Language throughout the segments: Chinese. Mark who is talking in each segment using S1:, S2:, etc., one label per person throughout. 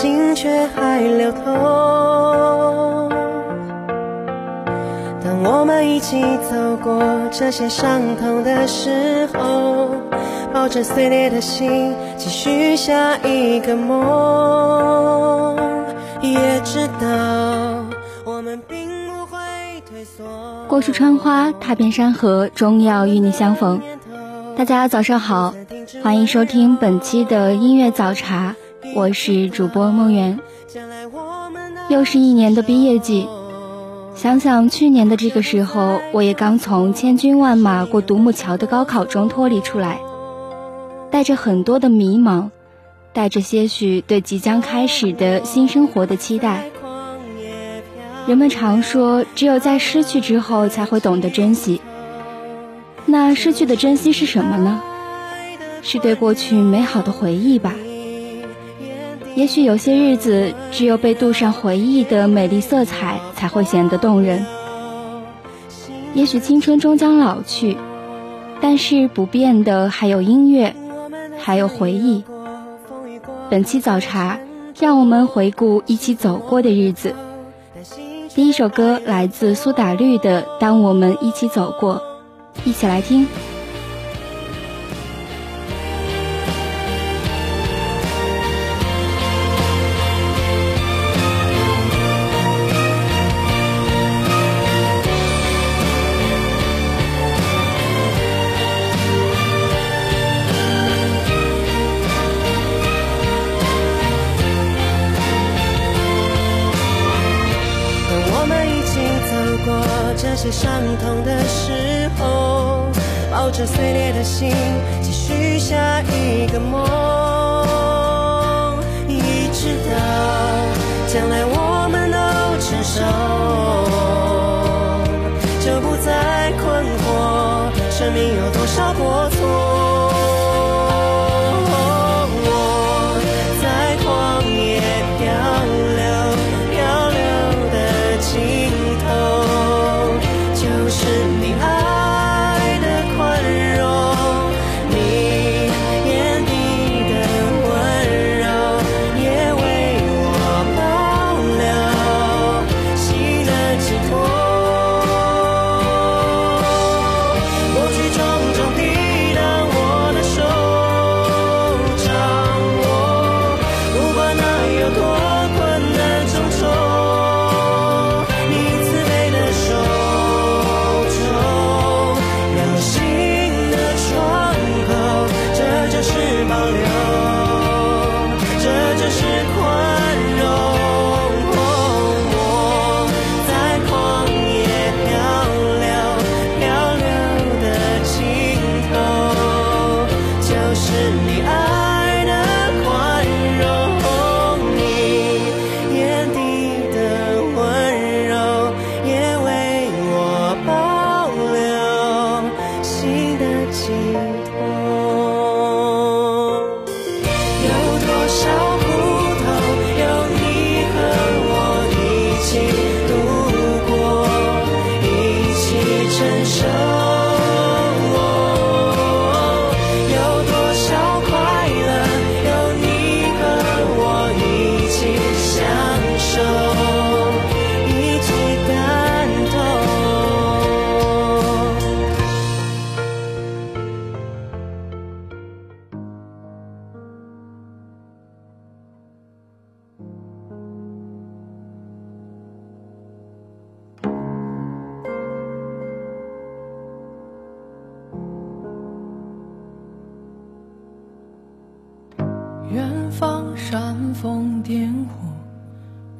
S1: 心却还流通。当我们一起走过这些伤痛的时候，抱着碎裂的心，继续下一个梦，也知道我们并不会退缩。
S2: 过树穿花，踏遍山河，终要与你相逢。大家早上好，欢迎收听本期的音乐早茶，我是主播梦圆。又是一年的毕业季，想想去年的这个时候，我也刚从千军万马过独木桥的高考中脱离出来，带着很多的迷茫，带着些许对即将开始的新生活的期待。人们常说，只有在失去之后才会懂得珍惜。那失去的珍惜是什么呢？是对过去美好的回忆吧。也许有些日子，只有被镀上回忆的美丽色彩，才会显得动人。也许青春终将老去，但是不变的还有音乐，还有回忆。本期早茶，让我们回顾一起走过的日子。第一首歌来自苏打绿的《当我们一起走过》，一起来听。
S3: 煽风点火，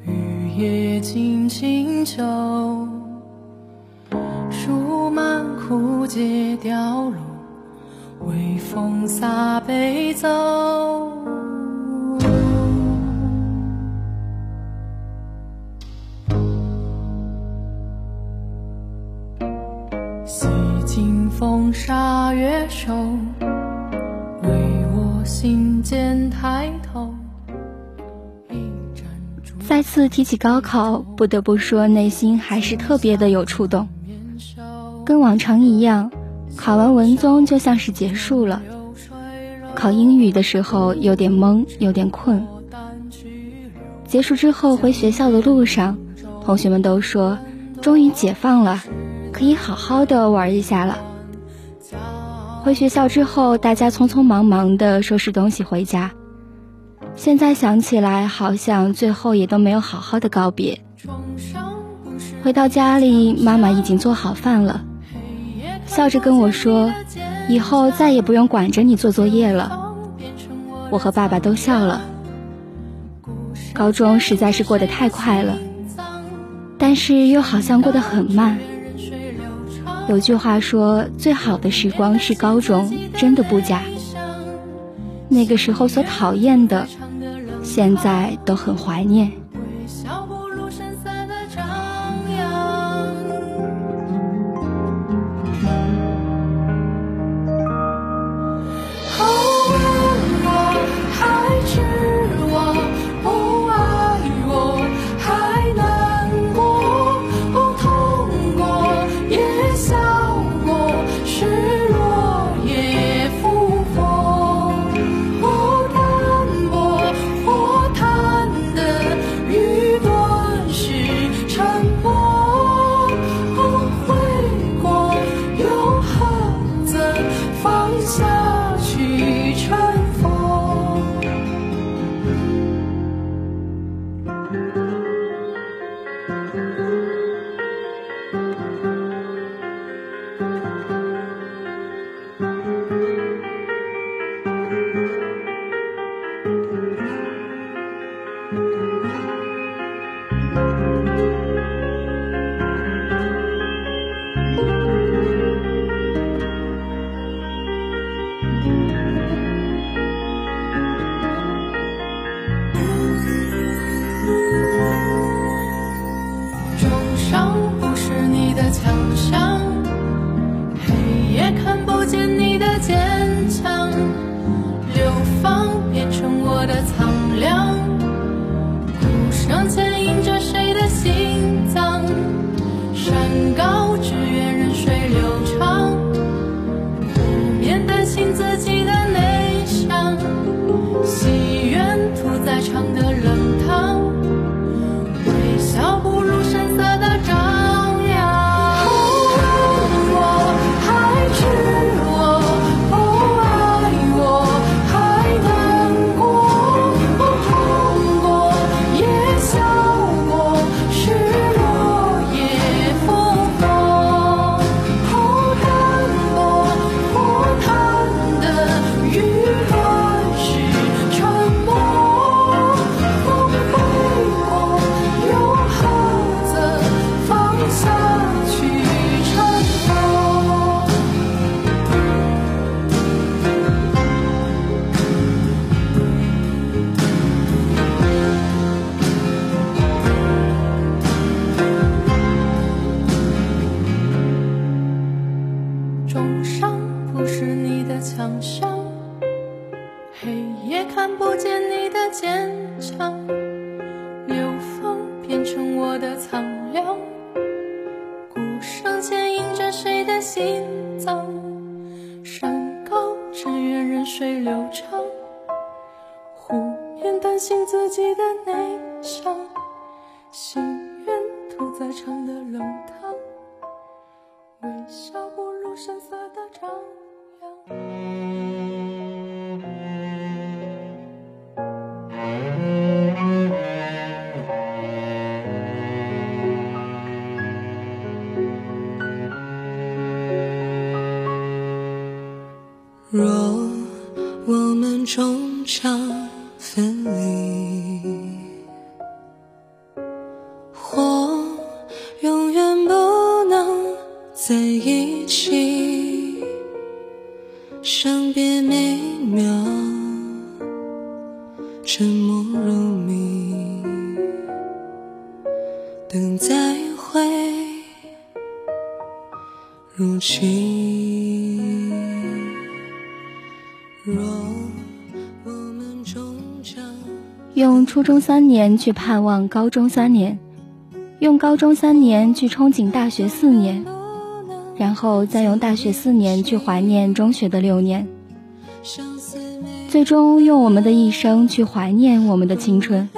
S3: 雨夜惊清秋。树满枯竭凋落，微风洒悲奏。
S4: 次提起高考，不得不说，内心还是特别的有触动。跟往常一样，考完文综就像是结束了。考英语的时候有点懵，有点困。结束之后回学校的路上，同学们都说，终于解放了，可以好好的玩一下了。回学校之后，大家匆匆忙忙的收拾东西回家。现在想起来，好像最后也都没有好好的告别。回到家里，妈妈已经做好饭了，笑着跟我说：“以后再也不用管着你做作业了。”我和爸爸都笑了。高中实在是过得太快了，但是又好像过得很慢。有句话说：“最好的时光是高中”，真的不假。那个时候所讨厌的，现在都很怀念。
S5: 你的内伤心愿屠宰场的冷
S3: 用初中三年去盼望高中三年，用高中三年去憧憬大学四年，然后再用大学四年去怀念中学的六年，最终用我们的一生去怀念我们的青春。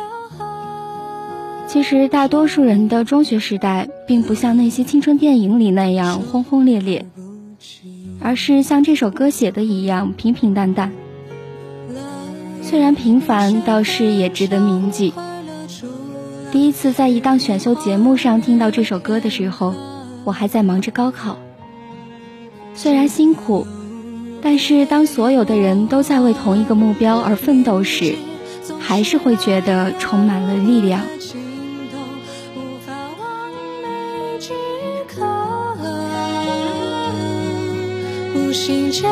S3: 其实，大多数人的中学时代并不像那些青春电影里那样轰轰烈烈，而是像这首歌写的一样平平淡淡。虽然平凡，倒是也值得铭记。第一次在一档选秀节目上听到这首歌的时候，我还在忙着高考。虽然辛苦，但是当所有的人都在为同一个目标而奋斗时，还是会觉得充满了力量。
S5: 无法完美即可，无心间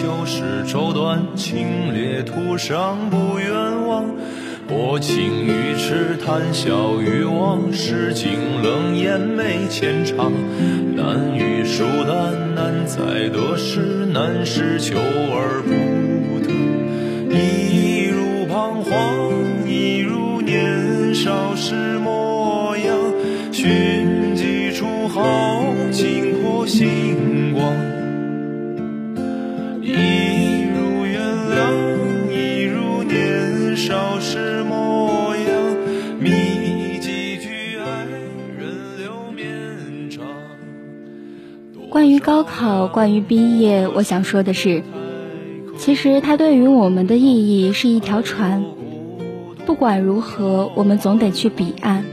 S6: 长，秋时愁短，清冽途上不远望。薄情于痴，谈笑于忘，诗经冷眼没浅尝。难遇疏淡，难在得失，难是求而不得。一如彷徨，一如年少时
S3: 关于高考，关于毕业，我想说的是，其实它对于我们的意义是一条船。不管如何，我们总得去彼岸。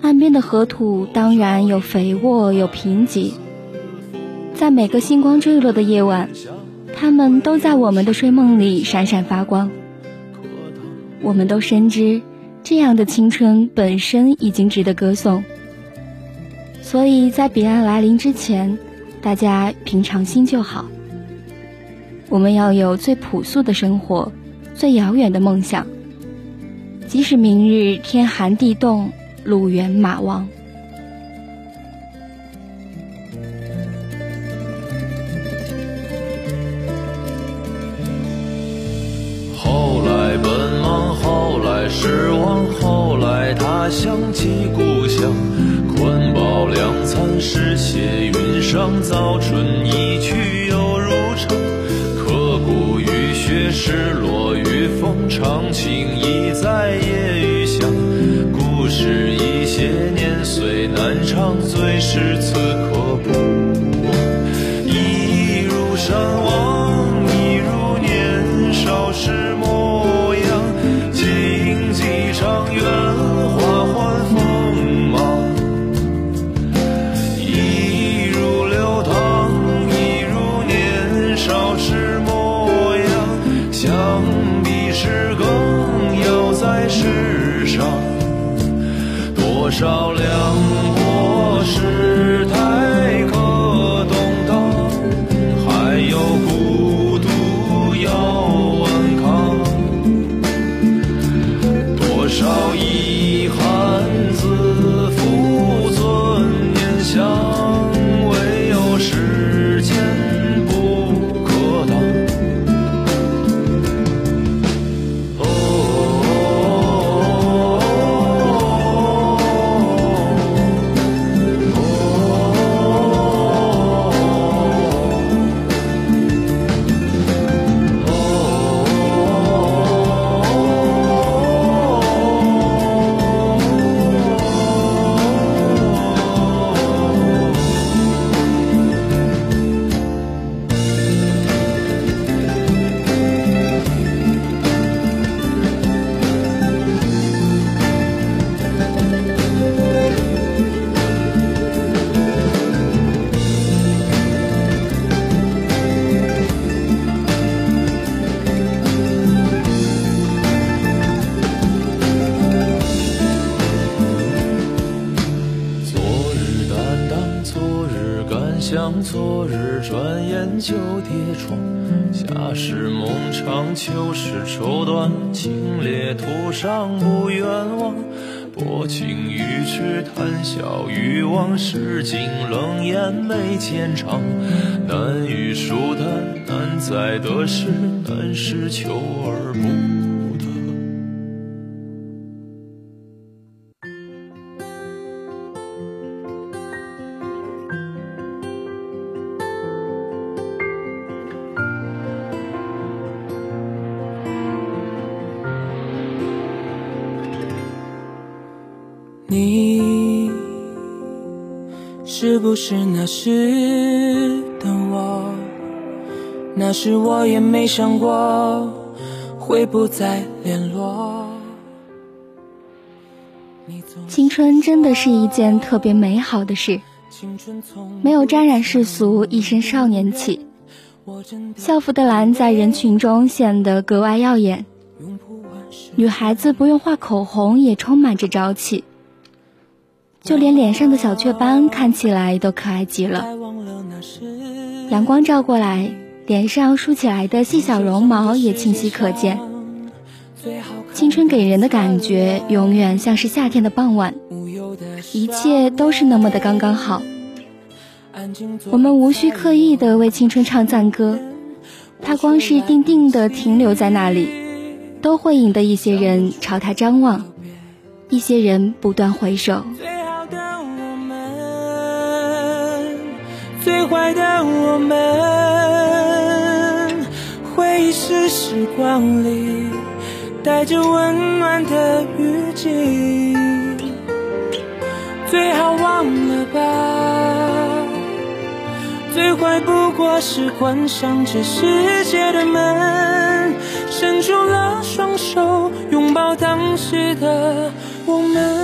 S3: 岸边的河土当然有肥沃，有贫瘠。在每个星光坠落的夜晚，它们都在我们的睡梦里闪闪发光。我们都深知，这样的青春本身已经值得歌颂。所以在彼岸来临之前，大家平常心就好。我们要有最朴素的生活，最遥远的梦想。即使明日天寒地冻，路远马亡。
S6: 后来奔忙，后来失望，后来他想起故乡，两餐，诗写云上。早春一去又如常，刻骨雨雪，失落雨风，长情已在夜雨响。故事一些年岁难长，最是此刻不夏时梦长，秋时愁短，清冽途上不远望。薄情于痴，谈笑于往事，尽冷眼眉间长。难遇疏淡，难在得失，难是求而不
S7: 时的我？那时我也没想过会不再联络。
S3: 青春真的是一件特别美好的事，没有沾染世俗，一身少年气。校服的蓝在人群中显得格外耀眼，女孩子不用画口红也充满着朝气，就连脸上的小雀斑看起来都可爱极了。阳光照过来，脸上梳起来的细小绒毛也清晰可见。青春给人的感觉永远像是夏天的傍晚，一切都是那么的刚刚好。我们无需刻意的为青春唱赞歌，它光是定定的停留在那里，都会引得一些人朝它张望，一些人不断回首。
S7: 最坏的我们，回忆是时光里带着温暖的雨季，最好忘了吧。最坏不过是关上这世界的门，伸出了双手，拥抱当时的我们。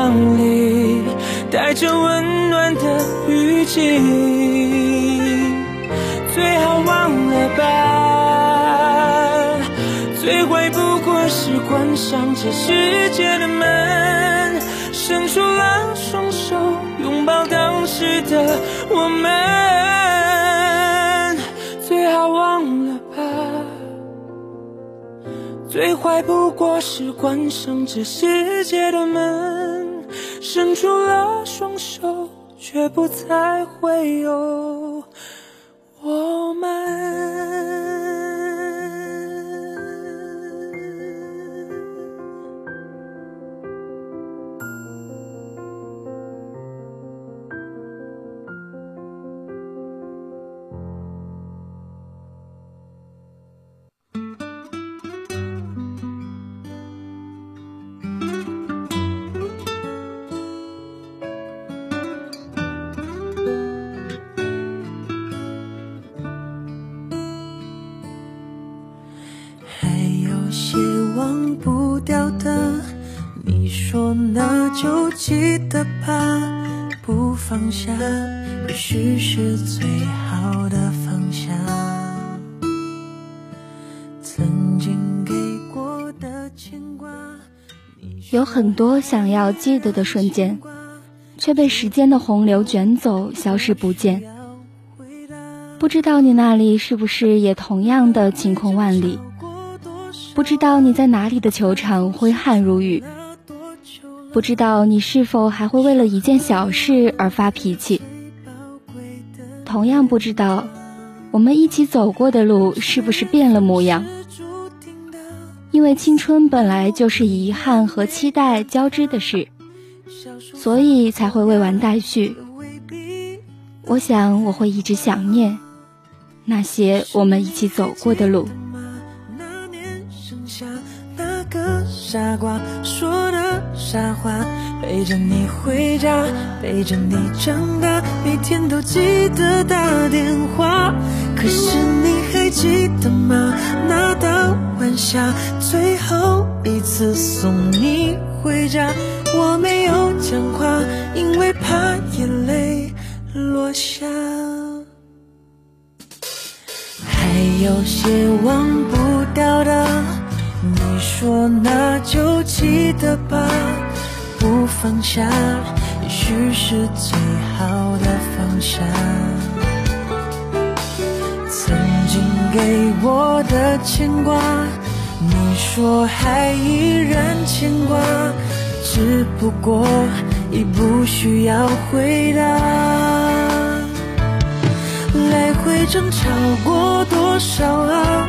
S7: 时光里带着温暖的雨季，最好忘了吧。最坏不过是关上这世界的门，伸出了双手拥抱当时的我们，最好忘了吧。最坏不过是关上这世界的门，伸出了双手，却不再会有。
S2: 下，也许是最好的方向。曾经给过的牵挂，
S3: 有很多想要记得的瞬间，却被时间的洪流卷走，消失不见。不知道你那里是不是也同样的晴空万里？不知道你在哪里的球场挥汗如雨？不知道你是否还会为了一件小事而发脾气？同样不知道，我们一起走过的路是不是变了模样？因为青春本来就是遗憾和期待交织的事，所以才会未完待续。我想我会一直想念那些我们一起走过的路。
S2: 那年盛夏，那个傻瓜说的傻话，陪着你回家，陪着你长大，每天都记得打电话。可是你还记得吗？那道晚霞，最后一次送你回家，我没有讲话，因为怕眼泪落下。还有些忘不掉的，说那就记得吧，不放下，也许是最好的放下。曾经给我的牵挂，你说还依然牵挂，只不过已不需要回答。来回争吵过多少啊？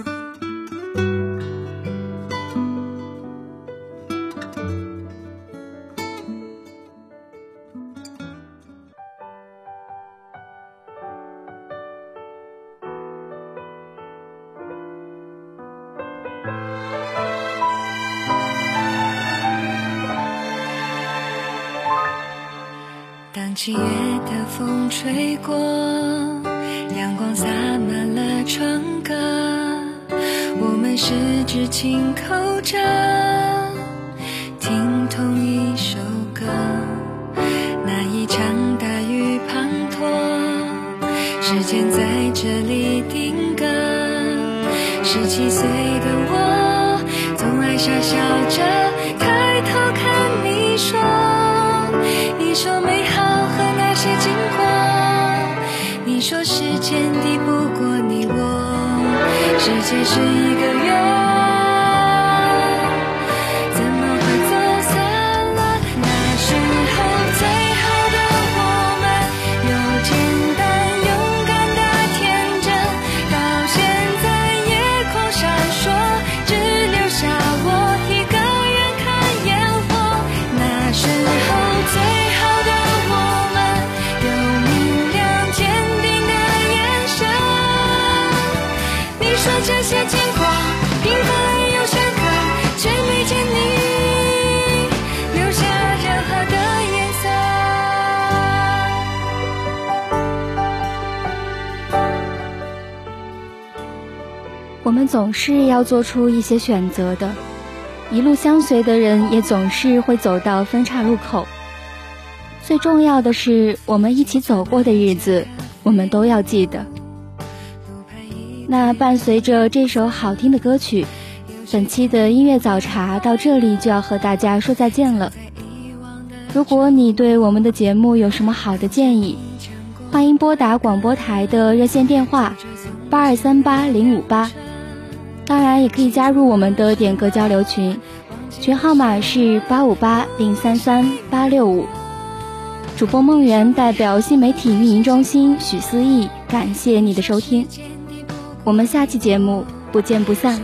S5: 七月的风吹过，阳光洒满了窗格，我们十指紧扣着，我，世界是一个
S3: 我们总是要做出一些选择的，一路相随的人也总是会走到分岔路口。最重要的是，我们一起走过的日子，我们都要记得。那伴随着这首好听的歌曲，本期的音乐早茶到这里就要和大家说再见了。如果你对我们的节目有什么好的建议，欢迎拨打广播台的热线电话八二三八零五八。当然，也可以加入我们的点歌交流群，群号码是八五八零三三八六五。主播梦圆代表新媒体运营中心许思义，感谢你的收听，我们下期节目不见不散。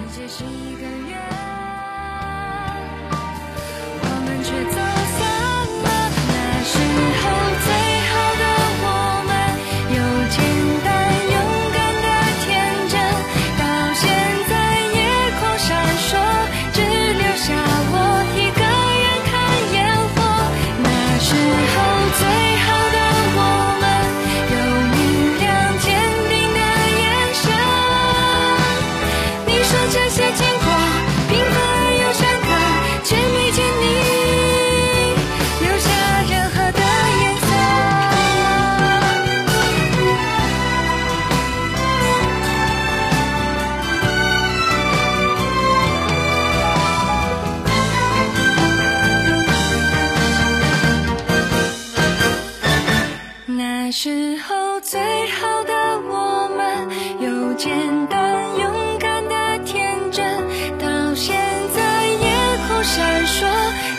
S5: 最好的我们有简单勇敢的天真到现在夜空闪烁。